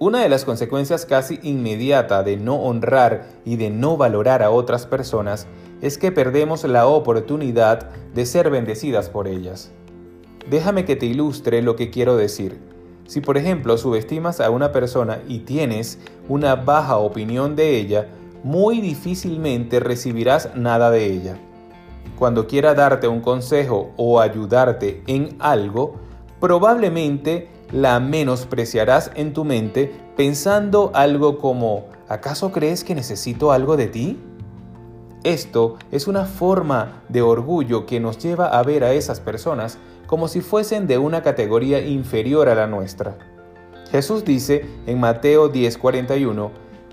Una de las consecuencias casi inmediata de no honrar y de no valorar a otras personas es que perdemos la oportunidad de ser bendecidas por ellas. Déjame que te ilustre lo que quiero decir. Si por ejemplo subestimas a una persona y tienes una baja opinión de ella, muy difícilmente recibirás nada de ella. Cuando quiera darte un consejo o ayudarte en algo, probablemente la menospreciarás en tu mente pensando algo como, ¿acaso crees que necesito algo de ti? Esto es una forma de orgullo que nos lleva a ver a esas personas como si fuesen de una categoría inferior a la nuestra. Jesús dice en Mateo 10:41,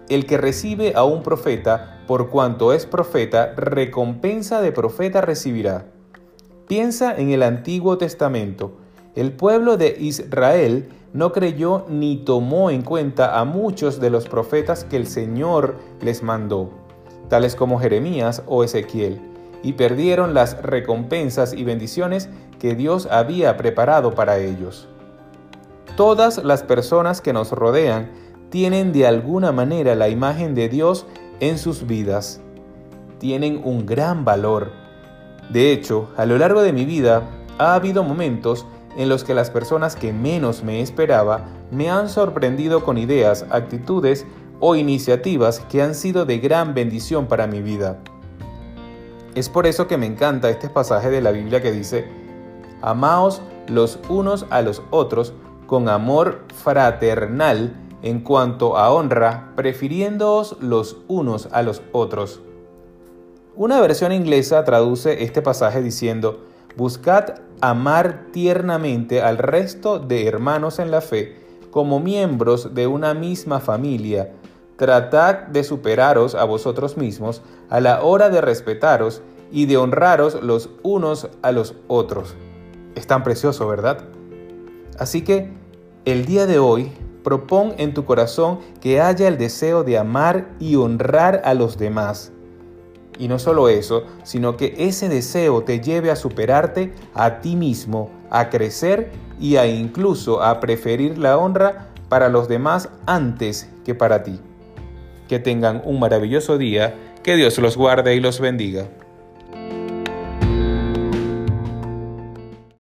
el que recibe a un profeta, por cuanto es profeta, recompensa de profeta recibirá. Piensa en el Antiguo Testamento. El pueblo de Israel no creyó ni tomó en cuenta a muchos de los profetas que el Señor les mandó, tales como Jeremías o Ezequiel, y perdieron las recompensas y bendiciones que Dios había preparado para ellos. Todas las personas que nos rodean tienen de alguna manera la imagen de Dios en sus vidas. Tienen un gran valor. De hecho, a lo largo de mi vida ha habido momentos en los que las personas que menos me esperaba me han sorprendido con ideas, actitudes o iniciativas que han sido de gran bendición para mi vida. Es por eso que me encanta este pasaje de la Biblia que dice, Amaos los unos a los otros con amor fraternal en cuanto a honra, prefiriéndoos los unos a los otros. Una versión inglesa traduce este pasaje diciendo, Buscad amar tiernamente al resto de hermanos en la fe como miembros de una misma familia. Tratad de superaros a vosotros mismos a la hora de respetaros y de honraros los unos a los otros. Es tan precioso, ¿verdad? Así que el día de hoy propón en tu corazón que haya el deseo de amar y honrar a los demás y no solo eso, sino que ese deseo te lleve a superarte a ti mismo, a crecer y a incluso a preferir la honra para los demás antes que para ti. Que tengan un maravilloso día, que Dios los guarde y los bendiga.